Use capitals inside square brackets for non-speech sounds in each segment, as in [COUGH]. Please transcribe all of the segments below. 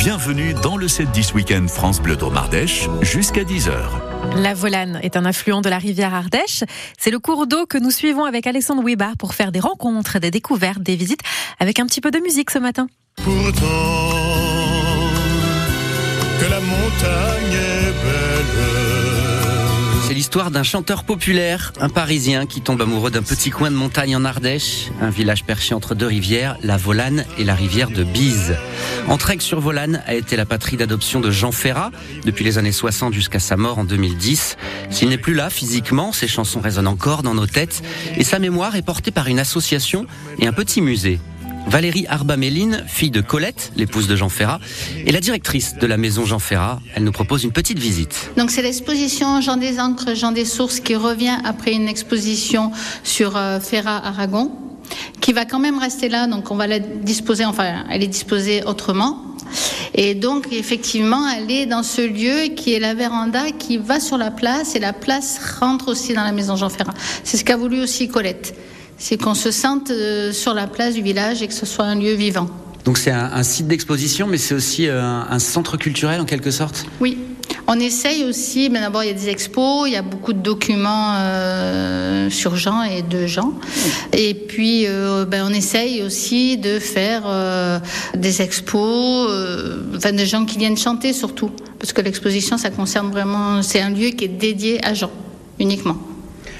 Bienvenue dans le 7-10 Week-end France Bleu d'Omardèche jusqu'à 10h. La Volane est un affluent de la rivière Ardèche. C'est le cours d'eau que nous suivons avec Alexandre Wibar pour faire des rencontres, des découvertes, des visites avec un petit peu de musique ce matin. Pourtant, que la montagne est belle. C'est l'histoire d'un chanteur populaire, un Parisien qui tombe amoureux d'un petit coin de montagne en Ardèche, un village perché entre deux rivières, la Volane et la rivière de Bise. Entraigue sur Volane a été la patrie d'adoption de Jean Ferrat depuis les années 60 jusqu'à sa mort en 2010. S'il n'est plus là physiquement, ses chansons résonnent encore dans nos têtes et sa mémoire est portée par une association et un petit musée. Valérie Arbaméline, fille de Colette, l'épouse de Jean Ferrat, est la directrice de la maison Jean Ferrat. Elle nous propose une petite visite. Donc c'est l'exposition Jean des Ancres, Jean des Sources qui revient après une exposition sur euh, Ferrat Aragon, qui va quand même rester là. Donc on va la disposer, enfin elle est disposée autrement. Et donc effectivement, elle est dans ce lieu qui est la véranda qui va sur la place et la place rentre aussi dans la maison Jean Ferrat. C'est ce qu'a voulu aussi Colette c'est qu'on se sente euh, sur la place du village et que ce soit un lieu vivant. Donc c'est un, un, site d'exposition, mais c'est aussi euh, un, un, centre culturel en quelque sorte? Oui. On essaye aussi, mais d'abord il y a des expos, il y a beaucoup de documents euh, sur Jean et de Jean. Et puis euh, ben, on essaye aussi de faire euh, des expos, enfin des gens qui viennent chanter surtout. Parce que l'exposition, ça concerne vraiment, c'est un lieu qui est dédié à Jean, uniquement.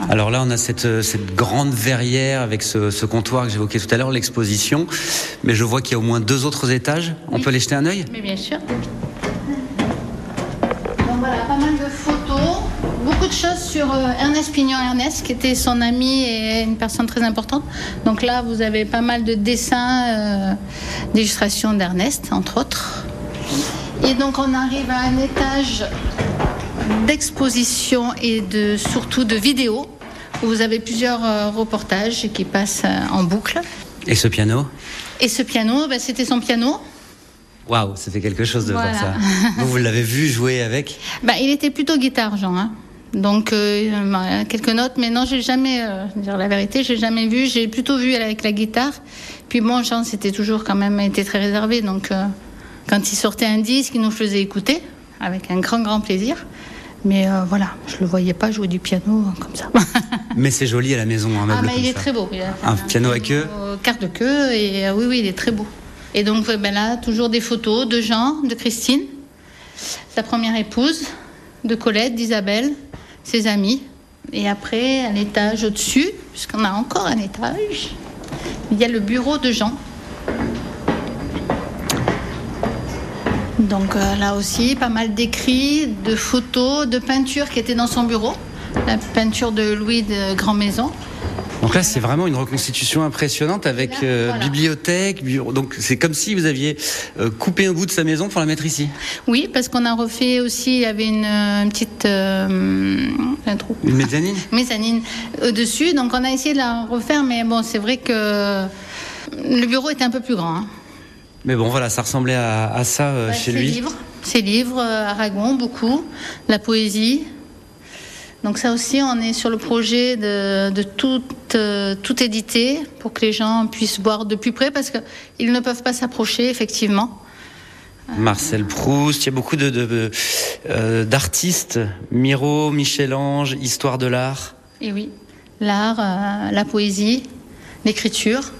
Alors là, on a cette, euh, cette grande verrière avec ce, ce comptoir que j'évoquais tout à l'heure, l'exposition. Mais je vois qu'il y a au moins deux autres étages. On Oui. peut les jeter un œil? Mais bien sûr. Donc voilà, pas mal de photos, beaucoup de choses sur euh, Ernest Pignon Ernest, qui était son ami et une personne très importante. Donc là, vous avez pas mal de dessins, euh, d'illustrations d'Ernest, entre autres. Et donc on arrive à un étage d'exposition et de surtout de vidéos où vous avez plusieurs euh, reportages qui passent euh, en boucle. Et ce piano? Et ce piano, ben, c'était son piano. Waouh, c'était quelque chose de Voilà. voir ça. [LAUGHS] Vous, vous l'avez vu jouer avec? Bah, il était plutôt guitare, Jean. hein. Donc euh, quelques notes, mais non, j'ai jamais, euh, dire la vérité, j'ai jamais vu. J'ai plutôt vu avec la guitare. Puis bon, Jean, c'était toujours quand même été très réservé. Donc euh, quand il sortait un disque, il nous faisait écouter avec un grand grand plaisir. Mais euh, voilà, je le voyais pas jouer du piano euh, comme ça. [LAUGHS] Mais c'est joli à la maison, un ah, meuble mais comme il est ça. très beau. Il a fait Un piano à queue Carte de queue et euh, oui, oui, il est très beau. Et donc ben là, toujours des photos de Jean, de Christine, sa première épouse, de Colette, d'Isabelle, ses amis. Et après, à l'étage au-dessus, puisqu'on a encore un étage, il y a le bureau de Jean. Donc euh, là aussi, pas mal d'écrits, de photos, de peintures qui étaient dans son bureau. La peinture de Louis de Grand Maison. Donc là, c'est vraiment une reconstitution impressionnante avec euh, Voilà. bibliothèque, bureau. Donc c'est comme si vous aviez euh, coupé un bout de sa maison pour la mettre ici. Oui, parce qu'on a refait aussi, il y avait une, une petite euh, un trou. Une mezzanine [LAUGHS] mezzanine au-dessus. Donc on a essayé de la refaire, mais bon, c'est vrai que le bureau était un peu plus grand. hein. Mais bon, voilà, ça ressemblait à, à ça euh, Ouais, chez ses lui. livres, ses livres, euh, Aragon, beaucoup, la poésie. Donc ça aussi, on est sur le projet de, de tout, euh, tout éditer pour que les gens puissent voir de plus près parce qu'ils ne peuvent pas s'approcher, effectivement. Marcel Proust, il y a beaucoup de, de, euh, d'artistes. Miro, Michel-Ange, Histoire de l'art. Et oui, l'art, euh, la poésie, l'écriture.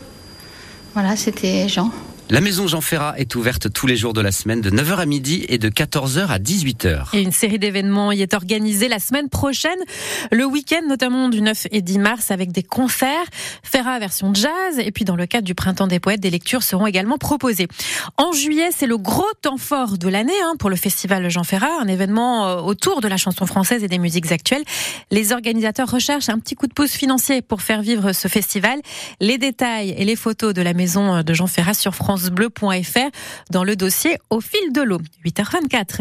Voilà, c'était Jean. La maison Jean Ferrat est ouverte tous les jours de la semaine de 9h à midi et de 14h à 18h. Et une série d'événements y est organisée la semaine prochaine, le week-end notamment du 9 et 10 mars avec des concerts, Ferra version jazz et puis dans le cadre du printemps des poètes, des lectures seront également proposées. En juillet, c'est le gros temps fort de l'année hein, pour le festival Jean Ferrat, un événement euh, autour de la chanson française et des musiques actuelles. Les organisateurs recherchent un petit coup de pouce financier pour faire vivre ce festival. Les détails et les photos de la maison de Jean Ferrat sur francebleu.fr dans le dossier au fil de l'eau. 8h24.